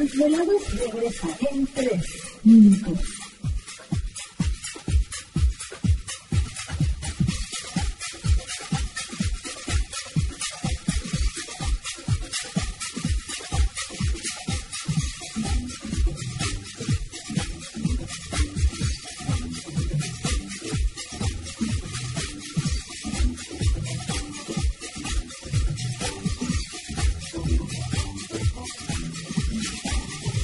Los desvelados regresa en tres minutos.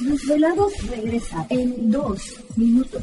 Los desvelados regresa en dos minutos.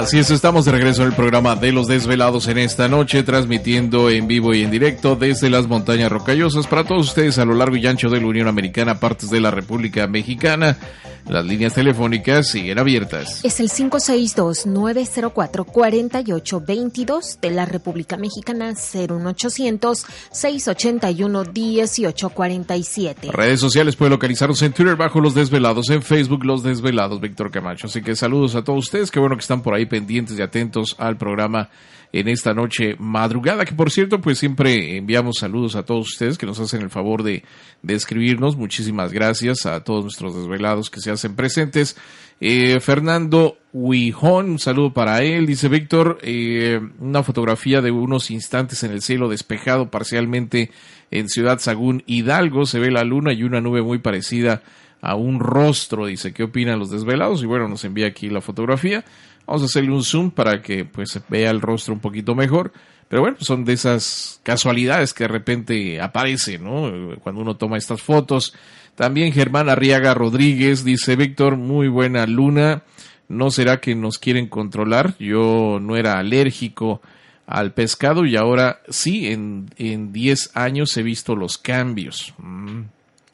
Así es, estamos de regreso en el programa de los desvelados en esta noche, transmitiendo en vivo y en directo desde las montañas rocallosas para todos ustedes a lo largo y ancho de la Unión Americana, partes de la República Mexicana. Las líneas telefónicas siguen abiertas. Es el 562-904-4822 de la República Mexicana, 01800-681-1847. Redes sociales puede localizarnos en Twitter bajo Los Desvelados, en Facebook Los Desvelados, Víctor Camacho. Así que saludos a todos ustedes, qué bueno que están por ahí pendientes y atentos al programa en esta noche madrugada, que por cierto, pues siempre enviamos saludos a todos ustedes que nos hacen el favor de, de escribirnos. Muchísimas gracias a todos nuestros desvelados que se hacen presentes. Eh, Fernando Huijón, un saludo para él. Dice Víctor, eh, una fotografía de unos instantes en el cielo despejado parcialmente en Ciudad Sagún, Hidalgo. Se ve la luna y una nube muy parecida a un rostro. Dice, ¿qué opinan los desvelados? Y bueno, nos envía aquí la fotografía. Vamos a hacerle un zoom para que pues vea el rostro un poquito mejor. Pero bueno, son de esas casualidades que de repente aparecen, ¿no? Cuando uno toma estas fotos. También Germán Arriaga Rodríguez dice, Víctor, muy buena luna. ¿No será que nos quieren controlar? Yo no era alérgico al pescado y ahora sí, en, en 10 años he visto los cambios. Mm.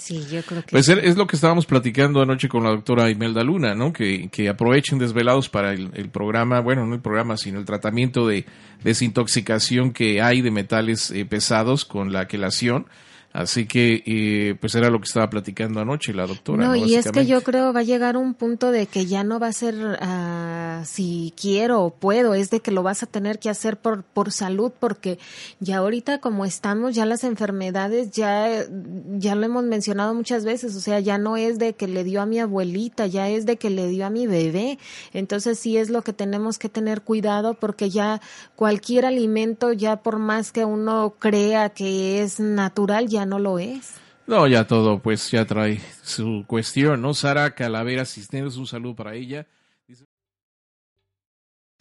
Sí, yo creo que Pues es lo que estábamos platicando anoche con la doctora Imelda Luna, ¿no? Que, que aprovechen desvelados para el, el, programa, bueno, no el programa, sino el tratamiento de desintoxicación que hay de metales eh, pesados con la quelación. Así que, eh, pues era lo que estaba platicando anoche la doctora. No, ¿no? y es que yo creo va a llegar un punto de que ya no va a ser uh, si quiero o puedo, es de que lo vas a tener que hacer por, por salud, porque ya ahorita como estamos, ya las enfermedades, ya, ya lo hemos mencionado muchas veces, o sea, ya no es de que le dio a mi abuelita, ya es de que le dio a mi bebé. Entonces sí es lo que tenemos que tener cuidado, porque ya cualquier alimento, ya por más que uno crea que es natural, ya no lo es. No, ya todo, pues ya trae su cuestión, ¿no? Sara Calavera Cisneros, un saludo para ella.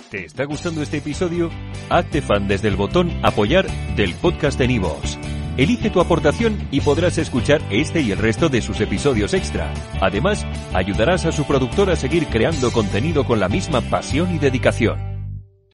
¿Te está gustando este episodio? Hazte fan desde el botón Apoyar del podcast de Nivos. Elige tu aportación y podrás escuchar este y el resto de sus episodios extra. Además, ayudarás a su productor a seguir creando contenido con la misma pasión y dedicación.